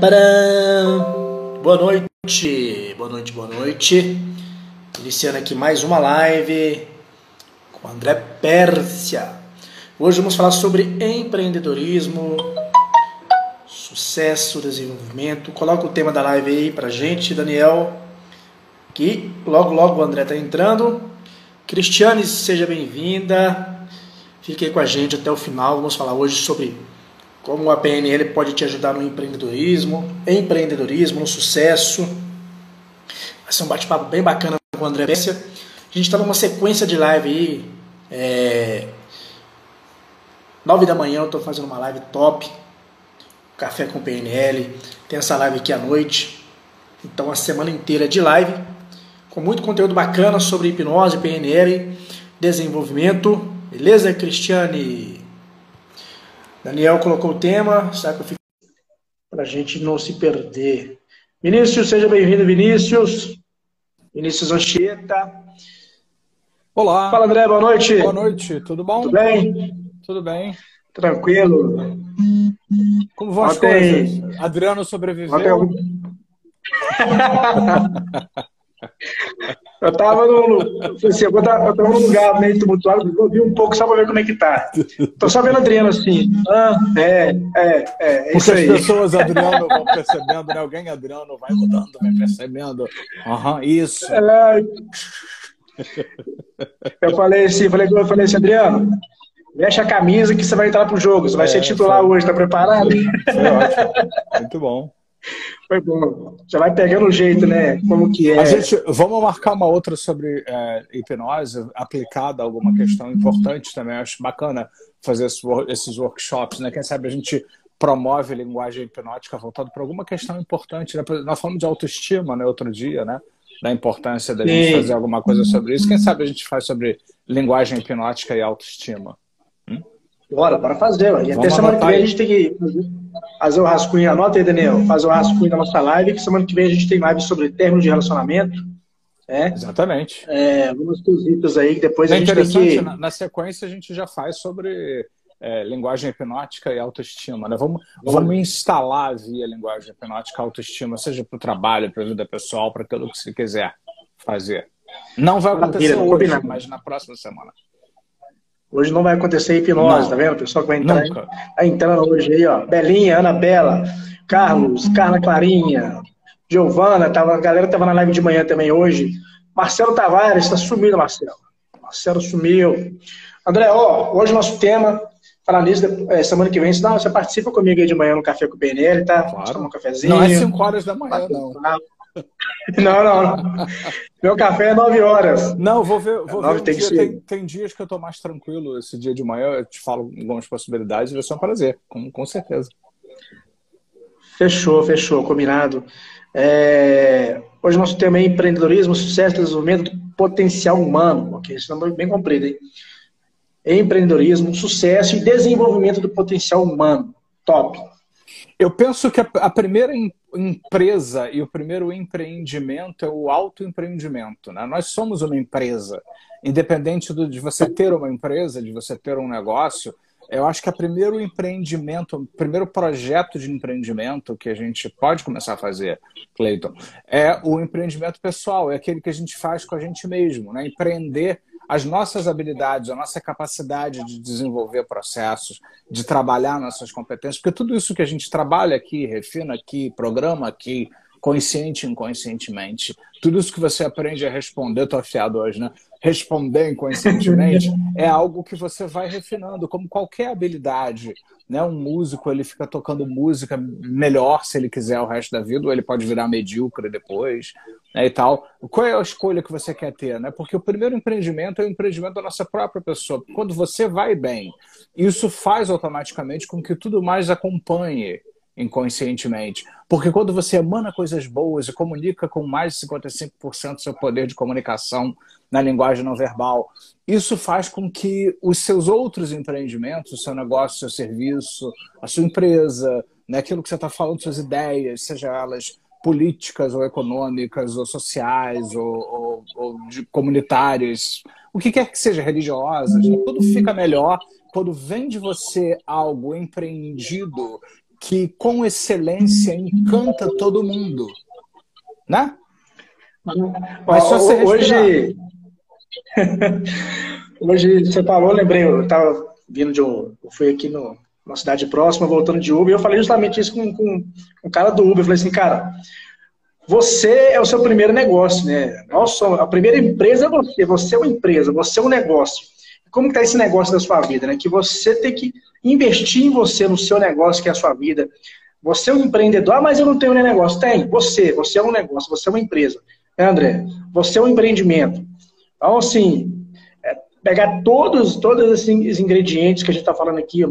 Boa noite, boa noite, boa noite. Iniciando aqui mais uma live com André Pérsia. Hoje vamos falar sobre empreendedorismo, sucesso, desenvolvimento. Coloca o tema da live aí pra gente, Daniel. Que logo, logo o André tá entrando. Cristiane, seja bem-vinda. Fique aí com a gente até o final. Vamos falar hoje sobre como a PNL pode te ajudar no empreendedorismo, empreendedorismo, no sucesso. Vai ser um bate-papo bem bacana com o André Bessia. A gente está numa sequência de live aí. É... 9 da manhã eu estou fazendo uma live top. Café com PNL. Tem essa live aqui à noite. Então a semana inteira de live. Com muito conteúdo bacana sobre hipnose, PNL, desenvolvimento. Beleza, Cristiane? Daniel colocou o tema, sacrifício para a gente não se perder. Vinícius, seja bem-vindo, Vinícius. Vinícius Anchieta. Olá. Fala, André, boa noite. Boa noite, tudo bom? Tudo bem? Tudo bem. Tranquilo. Como vão as Ontem- coisas? Adriano sobreviveu? Ontem eu... tava no. Assim, eu tava, eu tava num lugar meio tumultuado, eu vi um pouco só pra ver como é que tá. Tô só vendo Adriano assim. Ah, é, é, é, é isso as aí. pessoas, Adriano, vão percebendo, né? Alguém, Adriano, vai mudando, vai percebendo. Aham, isso. É. Eu falei assim, falei, eu falei assim, Adriano, veste a camisa que você vai entrar pro jogo. Você vai É, ser titular foi. hoje, tá preparado? Foi ótimo. Muito bom. Foi bom. Já vai pegando o jeito, né? Como que é. A gente, vamos marcar uma outra sobre é, hipnose aplicada a alguma questão importante também. Acho bacana fazer esses, wor- esses workshops, né? Quem sabe a gente promove linguagem hipnótica voltada para alguma questão importante. Né? Nós falamos de autoestima, né? Outro dia, né? Da importância da gente Sim. fazer alguma coisa sobre isso. Quem sabe a gente faz sobre linguagem hipnótica e autoestima. Bora, bora fazer. ué. E até Vamos semana que vem a aí. gente tem que fazer- o rascunho. Anota aí, Daniel. Fazer o rascunho da nossa live, que semana que vem a gente tem live sobre término de relacionamento. É, Exatamente. é algumas coisitas aí que depois É a gente tem interessante, que. na, na sequência a gente já faz sobre é, linguagem hipnótica e autoestima. Né? Vamos, vamos instalar via linguagem hipnótica a autoestima, seja para o trabalho, para a vida pessoal, para aquilo que você quiser fazer. Não vai acontecer Maravilha, hoje, combinado. mas na próxima semana. Hoje não vai acontecer hipnose, Não. tá vendo? O pessoal que vai entrar. Nunca. Tá entrando hoje aí, ó. Belinha, Ana Bela, Carlos, Carla Clarinha, Giovana, tava, a galera tava na live de manhã também hoje. Marcelo Tavares, tá sumido, Marcelo. Marcelo sumiu. André, ó, hoje nosso tema, falar nisso, é, semana que vem, não, você participa comigo aí de manhã no Café com o PNL, tá? Claro. Vamos tomar um cafezinho. Não é 5 horas da manhã, não. Não, não, não. Meu café é 9 horas. Não, vou ver. Vou Nove ver um tem que dia. ser. Tem, tem dias que eu estou mais tranquilo. Esse dia de manhã eu te falo algumas possibilidades e vai ser um prazer, com, com certeza. Fechou, fechou, combinado. É, Hoje nosso tema é empreendedorismo, sucesso e desenvolvimento do potencial humano. Ok, esse nome é bem comprido, hein? Empreendedorismo, sucesso e desenvolvimento do potencial humano. Top. Eu penso que a, primeira em- empresa e o primeiro empreendimento é o autoempreendimento. Né? Nós somos uma empresa. Independente do- de você ter uma empresa, de você ter um negócio, eu acho que o primeiro empreendimento, o primeiro projeto de empreendimento que a gente pode começar a fazer, Cleiton, é o empreendimento pessoal, é aquele que a gente faz com a gente mesmo, né? Empreender as nossas habilidades, a nossa capacidade de desenvolver processos, de trabalhar nossas competências, porque tudo isso que a gente trabalha aqui, refina aqui, programa aqui, consciente e inconscientemente, tudo isso que você aprende a responder, tô afiado hoje, né? Responder inconscientemente é algo que você vai refinando, como qualquer habilidade. Né? Um músico ele fica tocando música melhor se ele quiser o resto da vida, ou ele pode virar medíocre depois, né, e tal. Qual é a escolha que você quer ter? Né? Porque o primeiro empreendimento é o empreendimento da nossa própria pessoa. Quando você vai bem, isso faz automaticamente com que tudo mais acompanhe inconscientemente. Porque quando você emana coisas boas e comunica com mais de 55% do seu poder de comunicação na linguagem não verbal, isso faz com que os seus outros empreendimentos, o seu negócio, o seu serviço, a sua empresa, né, aquilo que você está falando, suas ideias, seja elas políticas ou econômicas ou sociais ou, ou, ou de comunitárias, o que quer que seja, religiosas, tudo fica melhor quando vem de você algo empreendido que com excelência encanta todo mundo, né? Mas só você hoje, hoje você falou, lembrei, eu estava vindo de um, eu fui aqui no, numa cidade próxima, voltando de Uber, e eu falei justamente isso com, com, com o cara do Uber, eu falei assim, cara, você é o seu primeiro negócio, né? Nossa, a primeira empresa é você, você é uma empresa, você é um negócio. Como está esse negócio da sua vida, né? Que você tem que investir em você, no seu negócio, que é a sua vida. Você é um empreendedor, ah, mas eu não tenho nem negócio. Tem, você, você é um negócio, você é uma empresa. É, André? Você é um empreendimento. Então, assim, é pegar todos, todos esses ingredientes que a gente está falando aqui há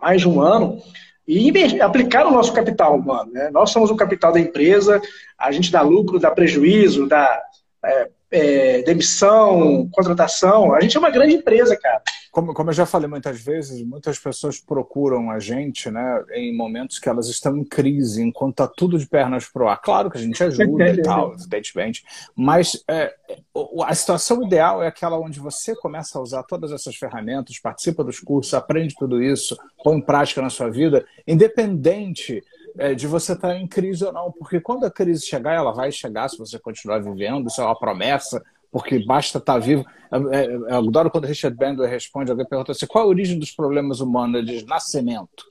mais de um ano e aplicar o nosso capital humano. Né? Nós somos o capital da empresa, a gente dá lucro, dá prejuízo, dá é, é, demissão, contratação. A gente é uma grande empresa, cara. Como, como eu já falei muitas vezes, muitas pessoas procuram a gente né, em momentos que elas estão em crise, enquanto está tudo de pernas pro ar. Claro que a gente ajuda e tal, evidentemente, mas é, a situação ideal é aquela onde você começa a usar todas essas ferramentas, participa dos cursos, aprende tudo isso, põe em prática na sua vida, independente é, de você estar tá em crise ou não, porque quando a crise chegar, ela vai chegar se você continuar vivendo, isso é uma promessa, porque basta estar tá vivo. É, é, eu adoro quando Richard Bandler responde, alguém pergunta assim, qual é a origem dos problemas humanos? Ele diz, nascimento.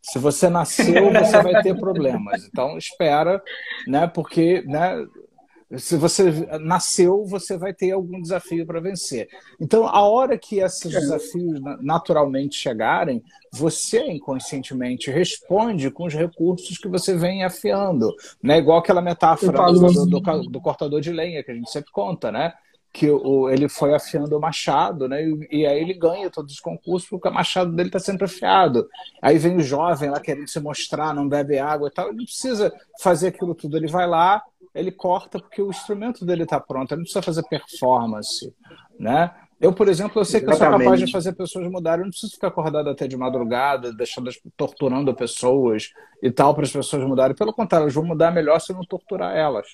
Se você nasceu, você vai ter problemas. Então, espera, né? Porque né, se você nasceu, você vai ter algum desafio para vencer. Então, a hora que esses é. desafios naturalmente chegarem, você inconscientemente responde com os recursos que você vem afiando. Né? Igual aquela metáfora do, do, do, cortador de lenha que a gente sempre conta, né? que o, ele foi afiando o machado, né? E, e, aí ele ganha todos os concursos porque o machado dele está sempre afiado. Aí vem o jovem lá querendo se mostrar, não bebe água e tal. Ele não precisa fazer aquilo tudo. Ele vai lá, ele corta porque o instrumento dele está pronto, ele não precisa fazer performance, né? Eu, por exemplo, eu sei que Exatamente. eu sou capaz de fazer pessoas mudarem, eu não preciso ficar acordado até de madrugada, deixando, torturando pessoas e tal para as pessoas mudarem. Pelo contrário, elas vão mudar melhor se eu não torturar elas.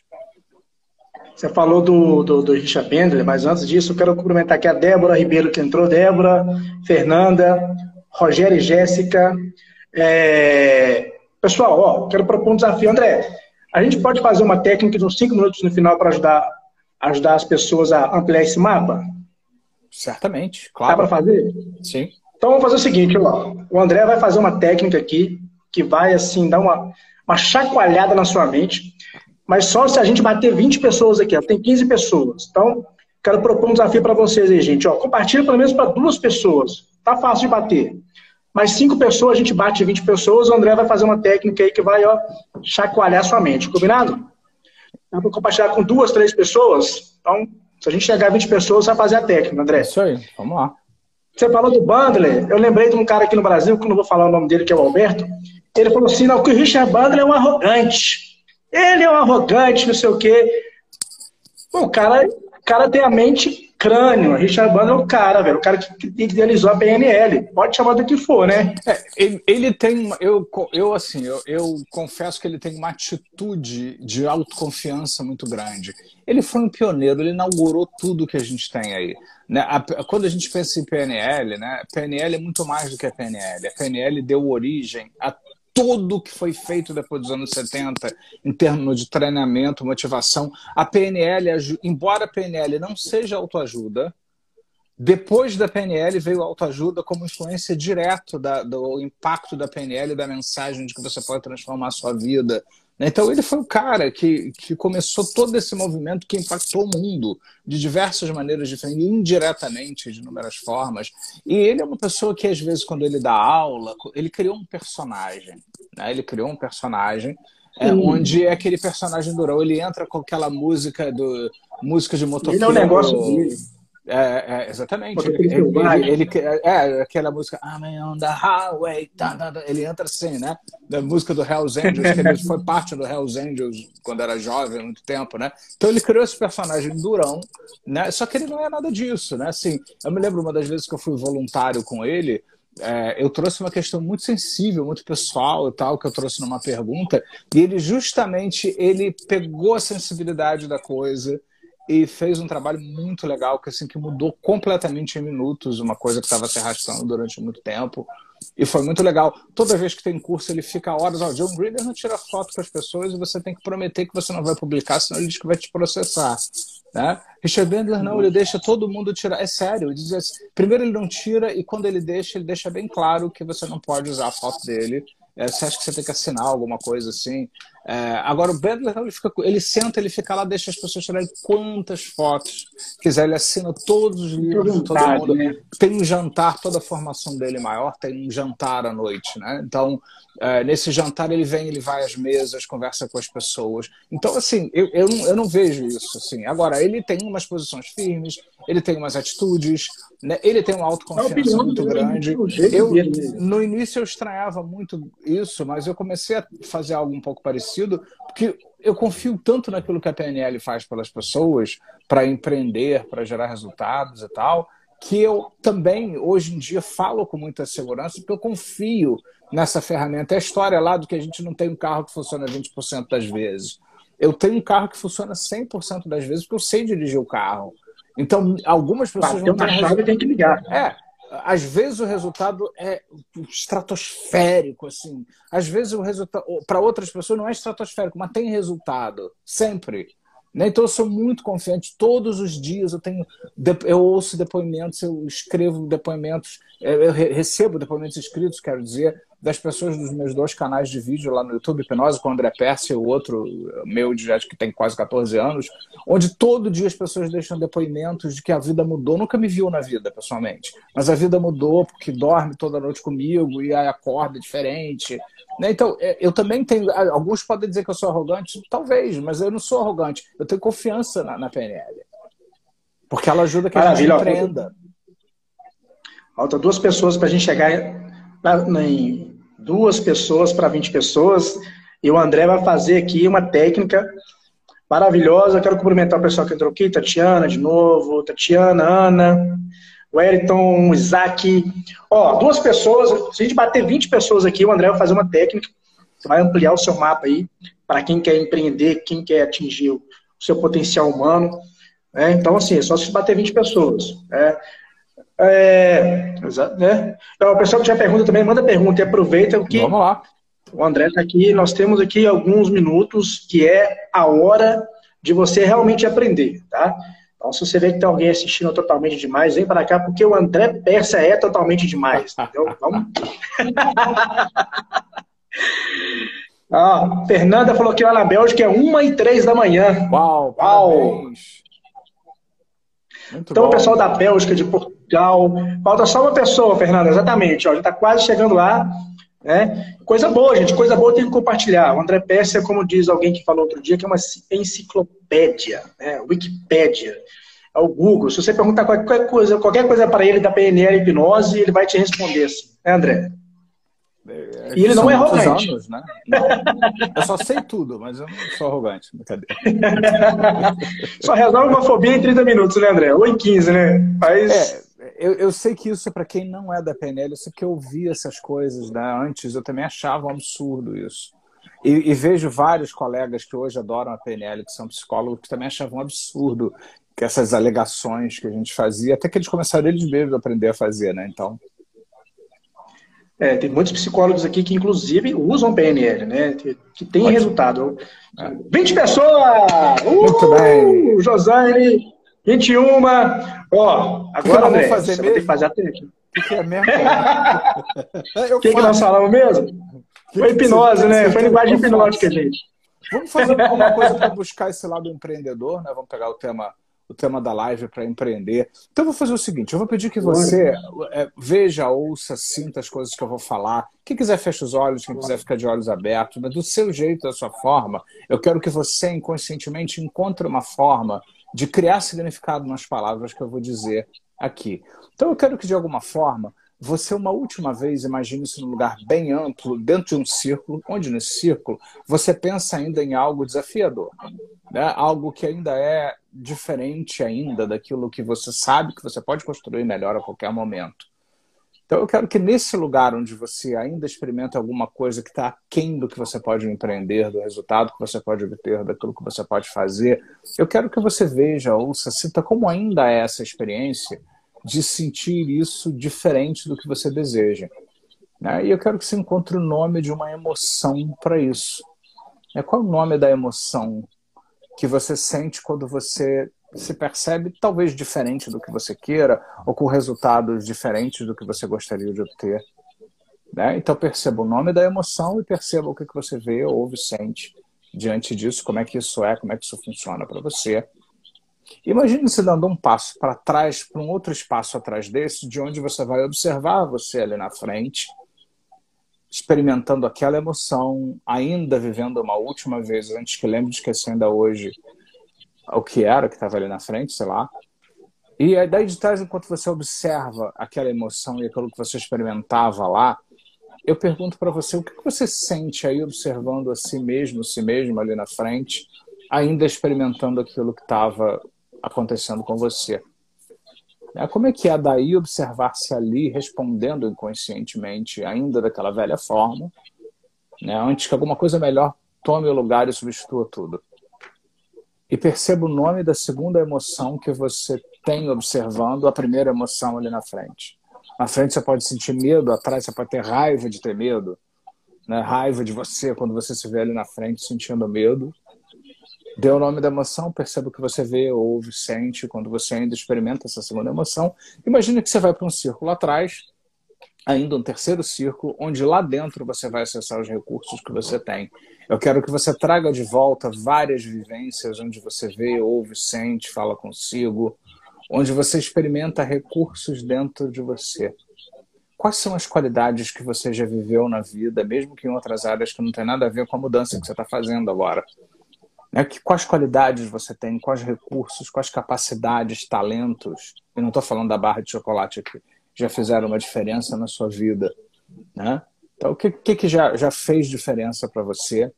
Você falou do, do, do Richard Bender, mas antes disso, eu quero cumprimentar aqui a Débora Ribeiro que entrou, Débora, Fernanda, Rogério e Jéssica. É... Pessoal, ó, quero propor um desafio, André. A gente pode fazer uma técnica de uns 5 minutos no final para ajudar, ajudar as pessoas a ampliar esse mapa? Certamente, claro. Dá para fazer? Sim. Então vamos fazer o seguinte, ó. o André vai fazer uma técnica aqui que vai assim dar uma, uma chacoalhada na sua mente, mas só se a gente bater 20 pessoas aqui, ó. tem 15 pessoas. Então, quero propor um desafio para vocês aí, gente. Ó, compartilha pelo menos para duas pessoas. Tá fácil de bater mais cinco pessoas, a gente bate 20 pessoas, o André vai fazer uma técnica aí que vai ó, chacoalhar sua mente, combinado? Dá para compartilhar com duas, três pessoas? Então, se a gente chegar a 20 pessoas, vai fazer a técnica, André. Isso aí, vamos lá. Você falou do Bandler, eu lembrei de um cara aqui no Brasil, que não vou falar o nome dele, que é o Alberto. Ele falou assim: não, que o Richard Bandler é um arrogante. Ele é um arrogante, não sei o quê. Bom, o cara, o cara tem a mente crânio. Richard Bandler é o cara, velho. O cara que idealizou a PNL. Pode chamar do que for, né? É, ele, ele, tem. Eu, eu assim, eu, eu, confesso que ele tem uma atitude de autoconfiança muito grande. Ele foi um pioneiro, ele inaugurou tudo que a gente tem aí. Né? A, quando a gente pensa em PNL, né? PNL é muito mais do que a PNL. A PNL deu origem a tudo que foi feito depois dos anos 70 em termos de treinamento, motivação. A PNL, embora a PNL não seja autoajuda, depois da PNL veio a autoajuda como influência direta do impacto da PNL, da mensagem de que você pode transformar a sua vida? Então ele foi o cara que, que começou todo esse movimento que impactou o mundo de diversas maneiras diferentes, indiretamente, de inúmeras formas. E ele é uma pessoa que, às vezes, quando ele dá aula, ele criou um personagem. Né? Ele criou um personagem é, onde aquele personagem durão. Ele entra com aquela música do música de motoqueiro. Ele é um negócio dele é, é, exatamente. Ele, ele, ele, é aquela música I'm on the highway. Tá, tá, tá. Ele entra assim, né? Da música do Hells Angels, que ele foi parte do Hells Angels quando era jovem, há muito tempo, né? Então ele criou esse personagem durão, né? Só que ele não é nada disso, né? Assim, eu me lembro uma das vezes que eu fui voluntário com ele, é, eu trouxe uma questão muito sensível, muito pessoal e tal, que eu trouxe numa pergunta, e ele justamente ele pegou a sensibilidade da coisa e fez um trabalho muito legal que assim que mudou completamente em minutos uma coisa que estava se arrastando durante muito tempo E foi muito legal. Toda vez que tem curso, ele fica horas. Ó, John Grinder não tira foto com as pessoas e você tem que prometer que você não vai publicar, senão ele diz que vai te processar. Né? Richard Bandler não, ele deixa todo mundo tirar. É sério, ele diz assim, primeiro ele não tira e quando ele deixa, ele deixa bem claro que você não pode usar a foto dele. É, você acha que você tem que assinar alguma coisa assim? É, agora, o Bandler, ele, fica, ele senta, ele fica lá, deixa as pessoas tirarem quantas fotos quiser. Ele assina todos os livros de todo mundo. Né? Tem um jantar, toda a formação dele maior tem um jantar à noite. Né? Então, é, nesse jantar, ele vem, ele vai às mesas, conversa com as pessoas. Então, assim, eu, eu, não, eu não vejo isso. Assim. Agora, ele tem umas posições firmes, ele tem umas atitudes, né? ele tem uma autoconfiança muito grande. Eu, no início, eu estranhava muito isso, mas eu comecei a fazer algo um pouco parecido, porque eu confio tanto naquilo que a PNL faz pelas pessoas, para empreender, para gerar resultados e tal, que eu também, hoje em dia, falo com muita segurança, porque eu confio nessa ferramenta. É a história lá do que a gente não tem um carro que funciona 20% das vezes. Eu tenho um carro que funciona 100% das vezes porque eu sei dirigir o carro. Então, algumas pessoas Bateu não têm... chave tem que ligar. É, às vezes o resultado é estratosférico, assim. Às vezes o resultado, para outras pessoas não é estratosférico, mas tem resultado, sempre. Né? Então eu sou muito confiante. Todos os dias eu tenho, eu ouço depoimentos, eu escrevo depoimentos, eu recebo depoimentos escritos, quero dizer, das pessoas dos meus dois canais de vídeo lá no YouTube, Hipnose com o André Percy e o outro meu de que tem quase 14 anos, onde todo dia as pessoas deixam depoimentos de que a vida mudou. Nunca me viu na vida, pessoalmente, mas a vida mudou porque dorme toda noite comigo e aí acorda diferente. Né? Então, é, eu também tenho. Alguns podem dizer que eu sou arrogante, talvez, mas eu não sou arrogante. Eu tenho confiança na, na PNL. Porque ela ajuda que Maravilha, a gente aprenda. Falta duas pessoas para a gente chegar em duas pessoas para 20 pessoas. E o André vai fazer aqui uma técnica maravilhosa. Quero cumprimentar o pessoal que entrou aqui, Tatiana de novo, Tatiana, Ana, o Isaac. Ó, duas pessoas, se a gente bater 20 pessoas aqui, o André vai fazer uma técnica que vai ampliar o seu mapa aí para quem quer empreender, quem quer atingir o seu potencial humano. Né? Então, assim, é só se bater 20 pessoas. Né? É, né? Então, o pessoal que já pergunta também, manda pergunta e aproveita o que. Vamos lá. O André está aqui, nós temos aqui alguns minutos que é a hora de você realmente aprender, tá? Então, se você vê que tem alguém assistindo totalmente demais, vem para cá, porque o André Persa é totalmente demais, entendeu? Vamos. ah, Fernanda falou que lá na Bélgica é 1 e 3 da manhã. Uau, Uau. Parabéns. Muito então, bom. o pessoal da Bélgica, de Portugal. Falta só uma pessoa, Fernanda, exatamente. Ó, a gente está quase chegando lá. Né? Coisa boa, gente. Coisa boa tem que compartilhar. O André é, como diz alguém que falou outro dia, que é uma enciclopédia, né? Wikipédia. É o Google. Se você perguntar qualquer coisa, qualquer coisa para ele da PNL hipnose, ele vai te responder assim. Né, André? É, e ele não é arrogante. Anos, né? Não, eu só sei tudo, mas eu não sou arrogante. Brincadeira. só resolve uma fobia em 30 minutos, né, André? Ou em 15, né? Mas... É, eu, eu sei que isso é para quem não é da PNL, eu sei que eu ouvi essas coisas né? antes, eu também achava um absurdo isso. E, e, vejo vários colegas que hoje adoram a PNL, que são psicólogos, que também achavam um absurdo que essas alegações que a gente fazia, até que eles começaram eles mesmos a aprender a fazer, né? Então, é, tem muitos psicólogos aqui que, inclusive, usam PNL, né? Que, tem Ótimo. resultado. É. 20 pessoas! Uh! Muito bem! Josane, 21. Ó, agora, André, fazer você mesmo? vai ter que fazer a técnica. O que é mesmo? O que, que nós falamos mesmo? Foi hipnose, né? Foi linguagem hipnótica, gente. Vamos fazer alguma coisa para buscar esse lado empreendedor, né? Vamos pegar o tema o tema da live para empreender. Então, eu vou fazer o seguinte: eu vou pedir que você é, veja, ouça, sinta as coisas que eu vou falar. Quem quiser, feche os olhos, quem quiser, fica de olhos abertos, mas do seu jeito, da sua forma. Eu quero que você, inconscientemente, encontre uma forma de criar significado nas palavras que eu vou dizer aqui. Então, eu quero que, de alguma forma, você uma última vez imagine isso num lugar bem amplo, dentro de um círculo, onde nesse círculo você pensa ainda em algo desafiador, né? algo que ainda é diferente ainda daquilo que você sabe que você pode construir melhor a qualquer momento. Então eu quero que nesse lugar onde você ainda experimenta alguma coisa que está aquém do que você pode empreender, do resultado que você pode obter, daquilo que você pode fazer, eu quero que você veja, ouça, sinta como ainda é essa experiência de sentir isso diferente do que você deseja. Né? E eu quero que você encontre o nome de uma emoção para isso. É, qual é o nome da emoção que você sente quando você se percebe talvez diferente do que você queira ou com resultados diferentes do que você gostaria de obter? Né? Então perceba o nome da emoção e perceba o que, que você vê, ouve, sente diante disso, como é que isso é, como é que isso funciona para você. Imagine se dando um passo para trás, para um outro espaço atrás desse, de onde você vai observar você ali na frente, experimentando aquela emoção, ainda vivendo uma última vez, antes que lembre de esquecer ainda hoje o que era que estava ali na frente, sei lá. E daí de trás, enquanto você observa aquela emoção e aquilo que você experimentava lá, eu pergunto para você o que você sente aí observando a si mesmo, si mesmo ali na frente, ainda experimentando aquilo que estava acontecendo com você. É, como é que é daí observar-se ali respondendo inconscientemente, ainda daquela velha forma, né, antes que alguma coisa melhor tome o lugar e substitua tudo? E perceba o nome da segunda emoção que você tem observando a primeira emoção ali na frente. Na frente você pode sentir medo, atrás você pode ter raiva de ter medo, né? raiva de você quando você se vê ali na frente sentindo medo. Dê o nome da emoção, perceba o que você vê, ouve, sente quando você ainda experimenta essa segunda emoção. Imagine que você vai para um círculo atrás, ainda um terceiro círculo, onde lá dentro você vai acessar os recursos que você tem. Eu quero que você traga de volta várias vivências onde você vê, ouve, sente, fala consigo, onde você experimenta recursos dentro de você. Quais são as qualidades que você já viveu na vida, mesmo que em outras áreas que não tem nada a ver com a mudança que você está fazendo agora? Né? Que, quais qualidades você tem, quais recursos, quais capacidades, talentos, eu não estou falando da barra de chocolate aqui, já fizeram uma diferença na sua vida. Né? Então, o que, que, que já, já fez diferença para você?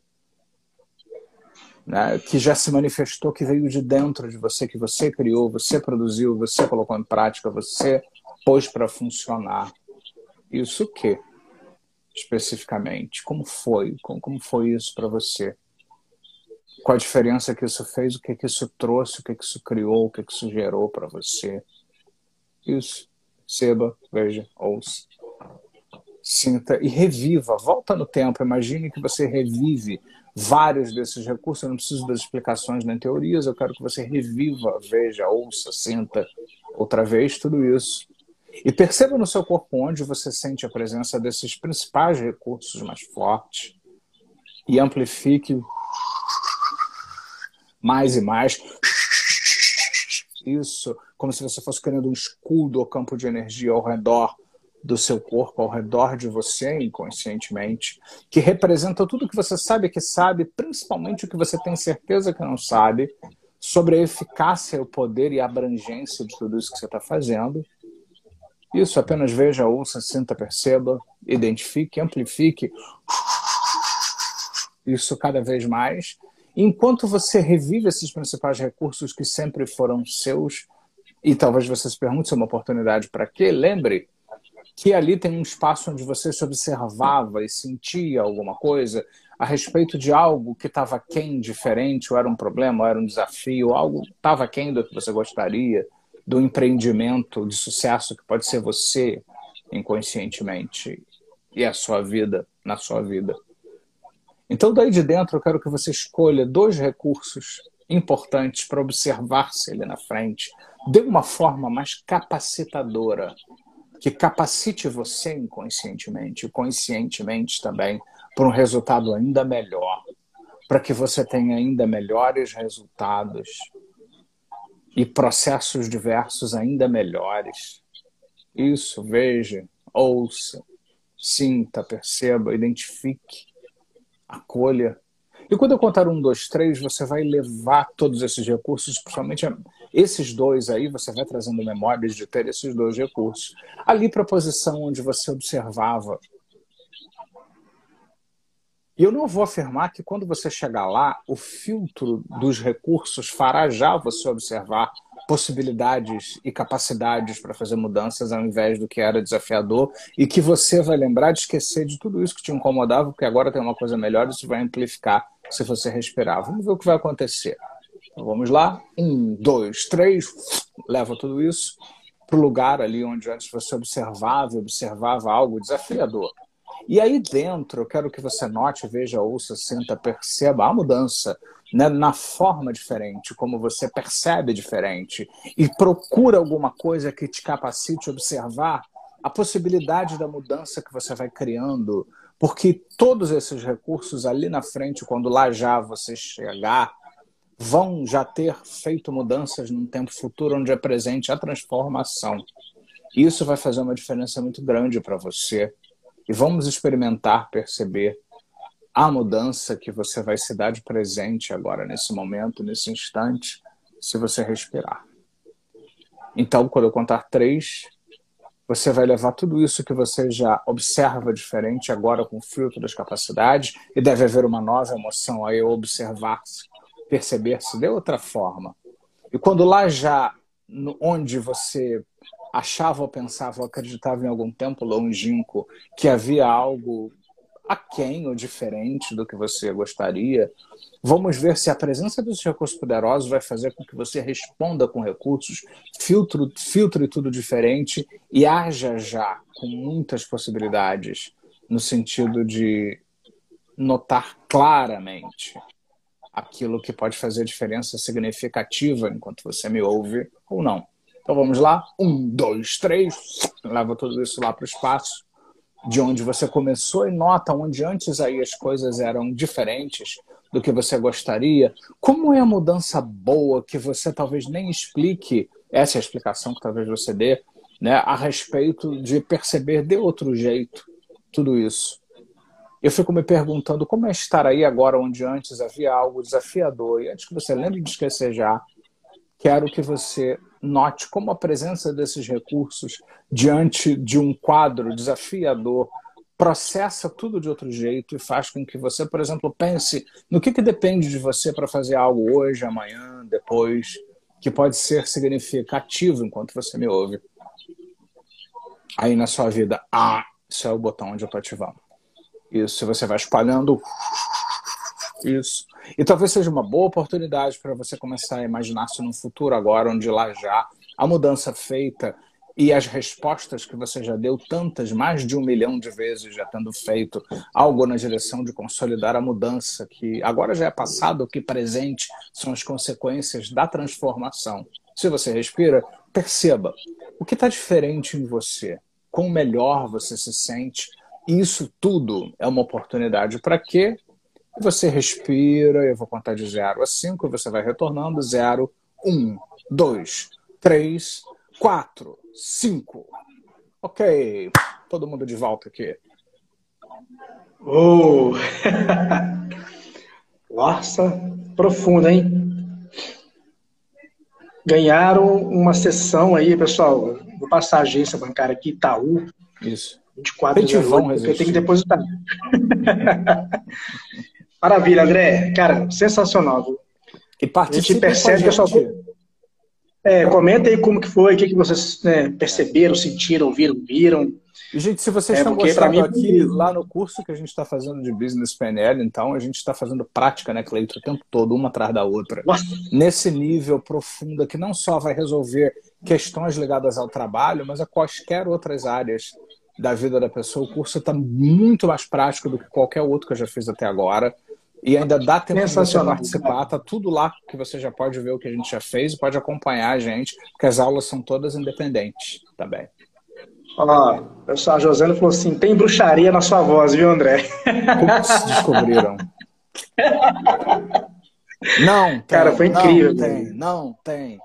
Né? Que já se manifestou, que veio de dentro de você, que você criou, você produziu, você colocou em prática, você pôs para funcionar. Isso o que? Especificamente, como foi? Como, como foi isso para você? Qual a diferença que isso fez, o que, que isso trouxe, o que, que isso criou, o que, que isso gerou para você. Isso. Seba, veja, ouça. Sinta e reviva. Volta no tempo. Imagine que você revive vários desses recursos. Eu não preciso das explicações nem teorias. Eu quero que você reviva, veja, ouça, sinta outra vez tudo isso. E perceba no seu corpo onde você sente a presença desses principais recursos mais fortes e amplifique mais e mais. Isso, como se você fosse criando um escudo ou campo de energia ao redor do seu corpo, ao redor de você inconscientemente, que representa tudo que você sabe que sabe, principalmente o que você tem certeza que não sabe, sobre a eficácia, o poder e a abrangência de tudo isso que você está fazendo. Isso, apenas veja, ouça, sinta, perceba, identifique, amplifique isso cada vez mais Enquanto você revive esses principais recursos que sempre foram seus, e talvez você se pergunte se é uma oportunidade para quê, lembre que ali tem um espaço onde você se observava e sentia alguma coisa a respeito de algo que estava quem diferente, ou era um problema, ou era um desafio, algo estava quem do que você gostaria, do empreendimento de sucesso que pode ser você inconscientemente e a sua vida na sua vida. Então, daí de dentro, eu quero que você escolha dois recursos importantes para observar-se ali na frente, de uma forma mais capacitadora, que capacite você inconscientemente conscientemente também para um resultado ainda melhor, para que você tenha ainda melhores resultados e processos diversos ainda melhores. Isso, veja, ouça, sinta, perceba, identifique acolha. E quando eu contar um, dois, três, você vai levar todos esses recursos, principalmente esses dois aí, você vai trazendo memórias de ter esses dois recursos. Ali para a posição onde você observava. E eu não vou afirmar que quando você chegar lá, o filtro dos recursos fará já você observar possibilidades e capacidades para fazer mudanças ao invés do que era desafiador e que você vai lembrar de esquecer de tudo isso que te incomodava, porque agora tem uma coisa melhor e isso vai amplificar se você respirar. Vamos ver o que vai acontecer. Então, vamos lá. Um, dois, três. Leva tudo isso para o lugar ali onde antes você observava e observava algo desafiador. E aí dentro, eu quero que você note, veja, ouça, sinta, perceba a mudança né, na forma diferente, como você percebe diferente, e procura alguma coisa que te capacite a observar a possibilidade da mudança que você vai criando, porque todos esses recursos ali na frente, quando lá já você chegar, vão já ter feito mudanças num tempo futuro onde é presente a transformação. Isso vai fazer uma diferença muito grande para você. E vamos experimentar perceber a mudança que você vai se dar de presente agora, nesse momento, nesse instante, se você respirar. Então, quando eu contar três, você vai levar tudo isso que você já observa diferente agora com o filtro das capacidades, e deve haver uma nova emoção aí, observar-se, perceber-se de outra forma. E quando lá já, onde você achava ou pensava ou acreditava em algum tempo longínquo que havia algo aquém ou diferente do que você gostaria. Vamos ver se a presença dos recursos poderosos vai fazer com que você responda com recursos, filtro, filtre tudo diferente e haja já com muitas possibilidades, no sentido de notar claramente aquilo que pode fazer diferença significativa enquanto você me ouve ou não. Então vamos lá. Um, dois, três. Leva tudo isso lá para o espaço de onde você começou e nota onde antes aí as coisas eram diferentes do que você gostaria. Como é a mudança boa que você talvez nem explique, essa é a explicação que talvez você dê, né, a respeito de perceber de outro jeito tudo isso. Eu fico me perguntando como é estar aí agora onde antes havia algo desafiador. E antes que você lembre de esquecer já, quero que você note como a presença desses recursos diante de um quadro desafiador processa tudo de outro jeito e faz com que você, por exemplo, pense no que, que depende de você para fazer algo hoje, amanhã, depois, que pode ser significativo enquanto você me ouve. Aí na sua vida, ah, isso é o botão onde eu estou ativando. Isso, você vai espalhando. Isso. E talvez seja uma boa oportunidade para você começar a imaginar-se num futuro agora, onde lá já a mudança feita e as respostas que você já deu tantas, mais de um milhão de vezes já tendo feito algo na direção de consolidar a mudança, que agora já é passado, que presente são as consequências da transformação. Se você respira, perceba o que está diferente em você, quão melhor você se sente. Isso tudo é uma oportunidade para quê? Você respira, eu vou contar de 0 a 5, você vai retornando 0, 1, 2, 3, 4, 5. Ok, todo mundo de volta aqui. Oh. Nossa, profundo, hein? Ganharam uma sessão aí, pessoal. Vou passar a agência bancária aqui, Itaú. Isso. 24 de porque eu tenho que depositar. Maravilha, André. Cara, sensacional. Viu? E participe a gente percebe, pessoal. É, comenta aí como que foi, o que, que vocês né, perceberam, sentiram, ouviram, viram. E, gente, se vocês é, estão gostando mim... aqui, lá no curso que a gente está fazendo de Business PNL, então, a gente está fazendo prática, né, Cleiton, o tempo todo, uma atrás da outra. Nossa. Nesse nível profundo, que não só vai resolver questões ligadas ao trabalho, mas a quaisquer outras áreas da vida da pessoa. O curso está muito mais prático do que qualquer outro que eu já fiz até agora. E ainda dá tempo de você participar, tá tudo lá que você já pode ver o que a gente já fez pode acompanhar a gente, porque as aulas são todas independentes também. Ó, pessoal, a Josana falou assim: tem bruxaria na sua voz, viu, André? Putz, descobriram. Não, tem, cara, foi incrível. Não tem, não tem.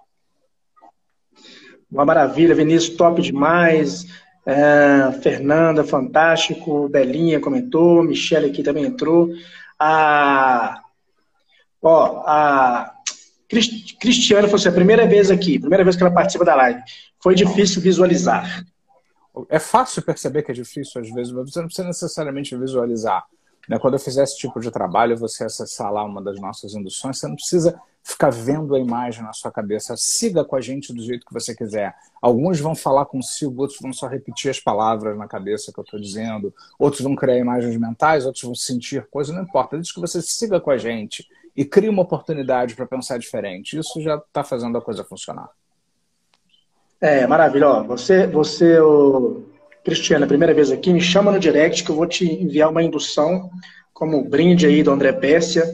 Uma maravilha, Vinícius, top demais. É, Fernanda, fantástico. Belinha comentou. Michelle aqui também entrou. A, ó, a Cristiane falou assim, a primeira vez aqui, primeira vez que ela participa da live, foi difícil visualizar. É fácil perceber que é difícil às vezes, mas você não precisa necessariamente visualizar. Né? Quando eu fizer esse tipo de trabalho, você acessar lá uma das nossas induções, você não precisa ficar vendo a imagem na sua cabeça. Siga com a gente do jeito que você quiser. Alguns vão falar consigo, outros vão só repetir as palavras na cabeça que eu estou dizendo, outros vão criar imagens mentais, outros vão sentir coisas, não importa. Desde que você siga com a gente e crie uma oportunidade para pensar diferente. Isso já está fazendo a coisa funcionar. É, maravilha. Ó, você, você o Cristiana, primeira vez aqui, me chama no direct que eu vou te enviar uma indução como brinde aí do André Pérsia,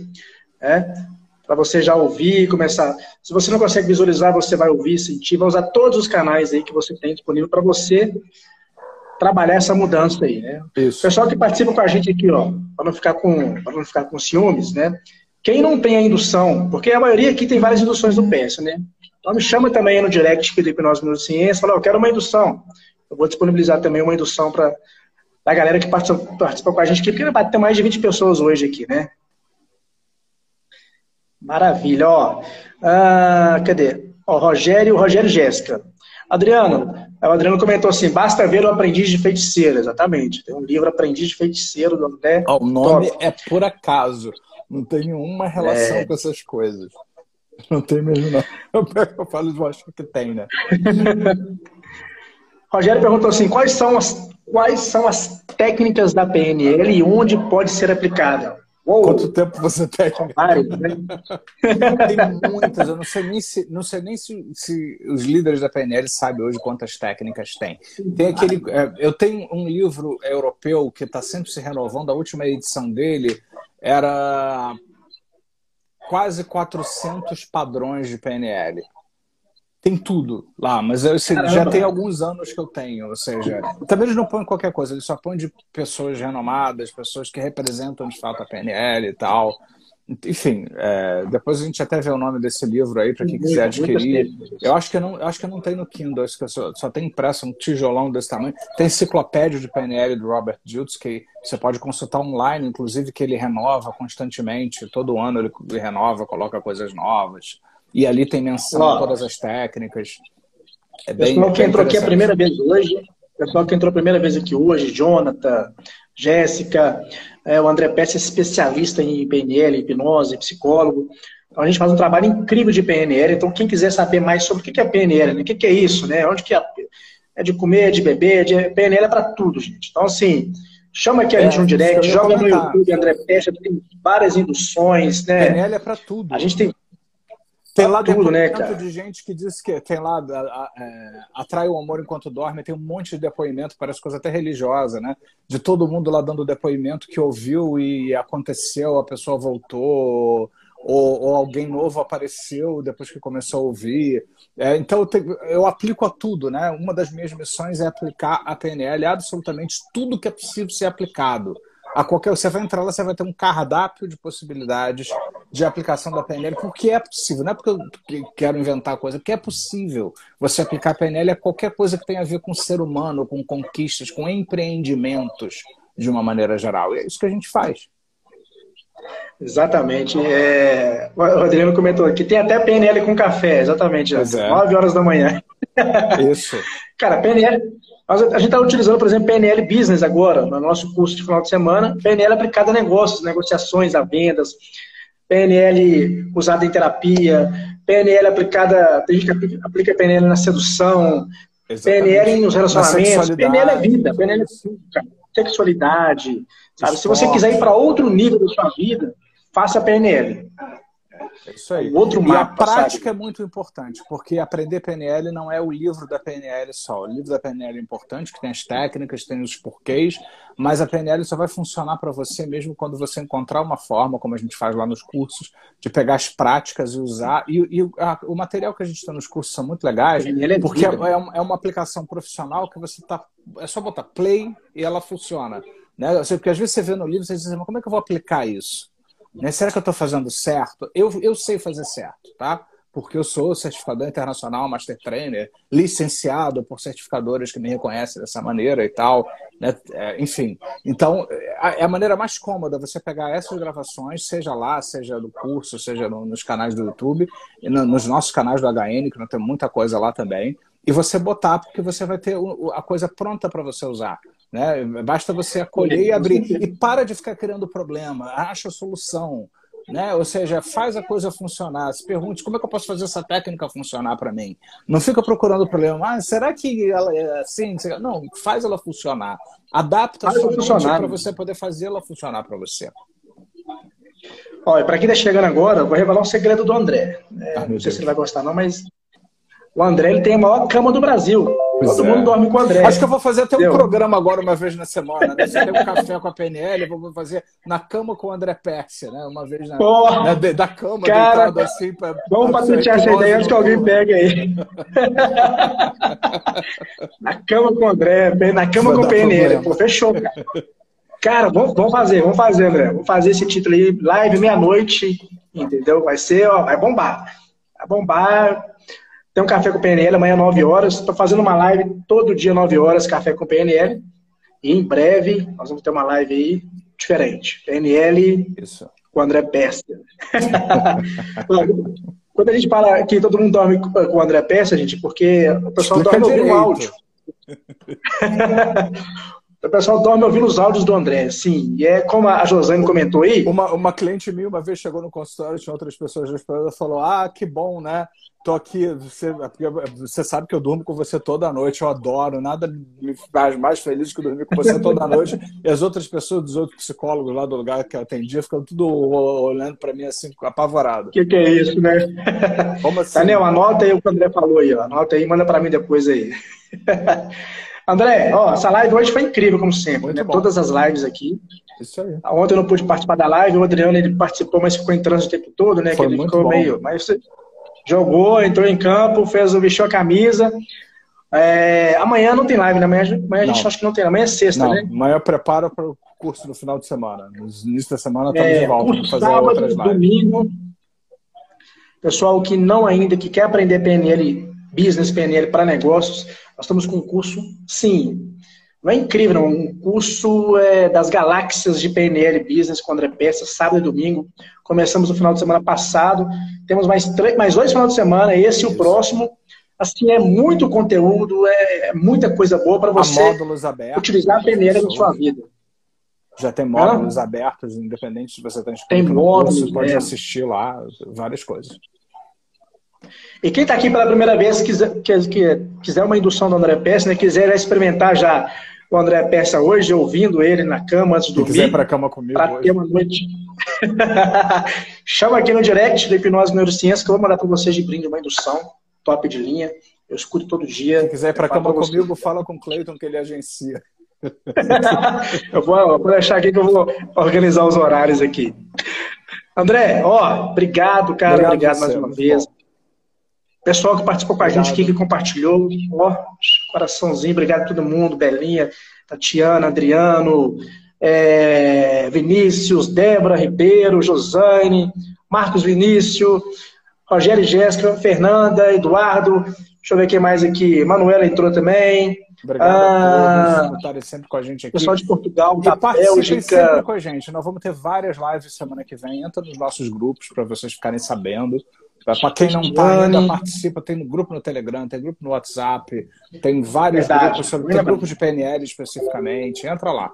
né? Para você já ouvir e começar. Se você não consegue visualizar, você vai ouvir, sentir, vai usar todos os canais aí que você tem disponível para você trabalhar essa mudança aí, né? Isso. Pessoal que participa com a gente aqui, ó, para não ficar com, para não ficar com ciúmes, né? Quem não tem a indução, porque a maioria aqui tem várias induções do PES, né? Então me chama também no direct do Hipnose Minuto Ciência, fala, eu quero uma indução. Eu vou disponibilizar também uma indução para a galera que participa, participa, com a gente aqui, porque vai ter mais de 20 pessoas hoje aqui, né? Maravilha, ó. Ah, cadê? Ó, Rogério, Rogério Jéssica. Adriano, o Adriano comentou assim: basta ver o Aprendiz de Feiticeiro, exatamente. Tem um livro Aprendiz de Feiticeiro do André. o nome Top. é por acaso. Não tem nenhuma relação é... com essas coisas. Não tem mesmo, não. Eu, eu falo, eu acho que tem, né? Rogério perguntou assim: quais são as, quais são as técnicas da PNL e onde pode ser aplicada? Uou. Quanto tempo você tem? Né? tem muitas. Eu não sei nem se, não sei nem se, se, os líderes da PNL sabem hoje quantas técnicas tem. Tem aquele, é, eu tenho um livro europeu que está sempre se renovando. A última edição dele era quase 400 padrões de PNL. Tem tudo lá, mas eu, já tem alguns anos que eu tenho, ou seja, também eles não põem qualquer coisa, eles só põem de pessoas renomadas, pessoas que representam de fato a PNL e tal. Enfim, é, depois a gente até vê o nome desse livro aí para quem quiser adquirir. Eu acho que não, acho que não tem no Kindle, acho que só, só tem impresso um tijolão desse tamanho. Tem enciclopédia de PNL do Robert Jutz, que você pode consultar online, inclusive que ele renova constantemente, todo ano ele renova, coloca coisas novas. E ali tem menção Ó, todas as técnicas. É bem, pessoal que entrou aqui a primeira vez hoje, pessoal que entrou a primeira vez aqui hoje, Jonathan, Jéssica, é, o André Pérez é especialista em PNL, hipnose, psicólogo. Então a gente faz um trabalho incrível de PNL. Então quem quiser saber mais sobre o que é PNL, né? o que é isso, né? Onde que é, é de comer, é de beber, de... PNL é para tudo, gente. Então assim, chama aqui a é, gente no direct, joga no YouTube, André Pérez, tem várias induções, né? PNL é para tudo. A gente tem tem lá tudo, né, cara? de gente que diz que tem lá a, a, é, atrai o amor enquanto dorme, tem um monte de depoimento, parece coisa até religiosa, né? De todo mundo lá dando depoimento que ouviu e aconteceu, a pessoa voltou, ou, ou alguém novo apareceu depois que começou a ouvir. É, então eu, te, eu, aplico a tudo, né? Uma das minhas missões é aplicar a PNL absolutamente tudo que é possível ser aplicado a qualquer. Você vai entrar lá, você vai ter um cardápio de possibilidades de aplicação da PNL, porque é possível. Não é porque eu quero inventar coisa, porque é possível você aplicar a PNL a qualquer coisa que tenha a ver com o ser humano, com conquistas, com empreendimentos, de uma maneira geral. E é isso que a gente faz. Exatamente. É... O Adriano comentou que tem até PNL com café, exatamente. Às é. 9 horas da manhã. Isso. Cara, PNL, a gente está utilizando, por exemplo, PNL Business agora, no nosso curso de final de semana. PNL aplicada a negócios, negociações, a vendas. PNL usada em terapia. PNL aplicada, tem gente que aplica PNL na sedução. Exatamente. PNL nos relacionamentos. PNL é vida, PNL é tudo, Sexualidade. Sabe? Se você quiser ir para outro nível da sua vida, faça PNL. É isso aí. outro mapa, e a prática sabe? é muito importante, porque aprender PNL não é o livro da PNL só. O livro da PNL é importante, que tem as técnicas, tem os porquês, mas a PNL só vai funcionar para você mesmo quando você encontrar uma forma, como a gente faz lá nos cursos, de pegar as práticas e usar. E, e a, o material que a gente tem nos cursos são muito legais, é porque é, é, uma, é uma aplicação profissional que você tá. É só botar play e ela funciona. Né? Porque às vezes você vê no livro e você diz, mas como é que eu vou aplicar isso? Né? Será que eu estou fazendo certo? Eu, eu sei fazer certo, tá? Porque eu sou certificador internacional, master trainer, licenciado por certificadores que me reconhecem dessa maneira e tal. Né? É, enfim, então é a maneira mais cômoda você pegar essas gravações, seja lá, seja no curso, seja no, nos canais do YouTube, no, nos nossos canais do HN, que nós temos muita coisa lá também, e você botar, porque você vai ter a coisa pronta para você usar. Né? Basta você acolher e abrir. E para de ficar criando problema, acha a solução. Né? Ou seja, faz a coisa funcionar. Se pergunte como é que eu posso fazer essa técnica funcionar para mim. Não fica procurando problema. Ah, será que ela é assim? Não, faz ela funcionar. Adapta faz a sua para você poder fazer ela funcionar para você. Olha, para quem está chegando agora, vou revelar um segredo do André. É, ah, não sei Deus. se ele vai gostar, não, mas o André ele tem a maior cama do Brasil. Pois Todo é. mundo dorme com o André. Acho que eu vou fazer até um Entendeu? programa agora, uma vez na semana. Né? Você tem um café com a PNL, eu vou fazer na cama com o André Pérsia, né? Uma vez na, né? da cama, cara, deitado assim. Pra, vamos patentear essa ideia antes que alguém pegue aí. na cama com o André, na cama com o PNL. Pô, fechou, cara. Cara, vamos, vamos fazer, vamos fazer, André. Vamos fazer esse título aí, live meia-noite, entendeu? Vai ser, ó, vai bombar. Vai bombar. Tem um café com PNL amanhã, 9 horas. Estou fazendo uma live todo dia, 9 horas, café com PNL. E em breve nós vamos ter uma live aí diferente. PNL Isso. com o André Pester. Quando a gente fala que todo mundo dorme com o André Pester, gente, porque o pessoal Explica dorme ouvindo áudio. O pessoal dorme ouvindo os áudios do André, sim. E é como a Josane comentou aí. Uma, uma cliente minha uma vez chegou no consultório, tinha outras pessoas esperando, falou: Ah, que bom, né? Tô aqui, você, você sabe que eu durmo com você toda noite, eu adoro, nada me faz mais feliz que dormir com você toda noite. E as outras pessoas, dos outros psicólogos lá do lugar que eu atendia, ficam tudo olhando para mim assim, apavorado. O que, que, é isso, né? Como assim? Daniel, anota aí o que o André falou aí, ó. anota aí, manda para mim depois aí. André, ó, essa live hoje foi incrível, como sempre, né? Todas as lives aqui. Isso aí. Ontem eu não pude participar da live, o Adriano ele participou, mas ficou em trânsito o tempo todo, né? Foi que ele ficou bom. meio. Mas jogou, entrou em campo, fez, vestiu a camisa. É, amanhã não tem live, né? Amanhã, amanhã a gente acha que não tem, amanhã é sexta, não, né? Amanhã prepara para o curso no final de semana. No início da semana estamos é, de volta para fazer sábado, outras lives. domingo. Pessoal que não ainda, que quer aprender PNL, Business PNL para negócios, nós estamos com um curso, sim, não é incrível, não. Um curso é, das galáxias de PNL Business com André Peça, sábado e domingo. Começamos no final de semana passado. Temos mais, três, mais dois finais de semana, esse e o próximo. Assim, é muito conteúdo, é, é muita coisa boa para você utilizar a PNL na sua vida. Já tem módulos abertos, independente se você está inscrito Tem módulos, você pode é. assistir lá, várias coisas. E quem está aqui pela primeira vez, quiser, quiser uma indução do André Peça, né, quiser experimentar já o André Peça hoje, ouvindo ele na cama antes de dormir. quiser para a cama comigo Para ter uma noite... Chama aqui no direct do Hipnose Neurociência que eu vou mandar para vocês de brinde uma indução top de linha. Eu escuto todo dia. Se quiser ir para a cama comigo, fala com o Cleiton que ele agencia. eu vou, vou deixar aqui que eu vou organizar os horários aqui. André, ó, obrigado, cara. Obrigado, obrigado mais uma vez. Pessoal que participou com a gente aqui, que compartilhou, ó, coraçãozinho, obrigado a todo mundo, Belinha, Tatiana, Adriano, é, Vinícius, Débora Ribeiro, Josane, Marcos Vinícius, Rogério Jéssica, Fernanda, Eduardo, deixa eu ver quem mais aqui, Manuela entrou também. Obrigado ah, a todos por estarem sempre com a gente aqui. Pessoal de Portugal, da Bélgica. sempre com a gente. Nós vamos ter várias lives semana que vem. Entra nos nossos grupos para vocês ficarem sabendo. Para quem não está ainda, participa, tem no grupo no Telegram, tem grupo no WhatsApp, tem vários Verdade. grupos, sobre, tem grupo de PNL especificamente, entra lá.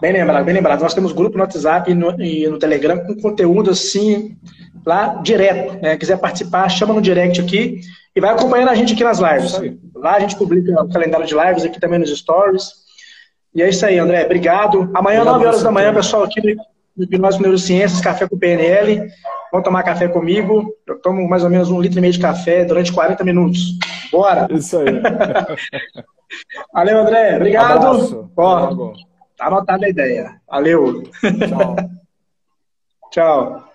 Bem lembrado, bem lembrado. Nós temos grupo no WhatsApp e no, e no Telegram com conteúdo assim, lá direto. Né? Quiser participar, chama no direct aqui e vai acompanhando a gente aqui nas lives. Lá a gente publica o calendário de lives aqui também nos stories. E é isso aí, André. Obrigado. Amanhã, Obrigado 9 horas da manhã, pessoal, aqui no Hipnose Neurociências, café com PNL. Vão tomar café comigo. Eu tomo mais ou menos um litro e meio de café durante 40 minutos. Bora! Isso aí. Valeu, André. Obrigado. Um Ó, tá anotada a ideia. Valeu. Tchau. Tchau.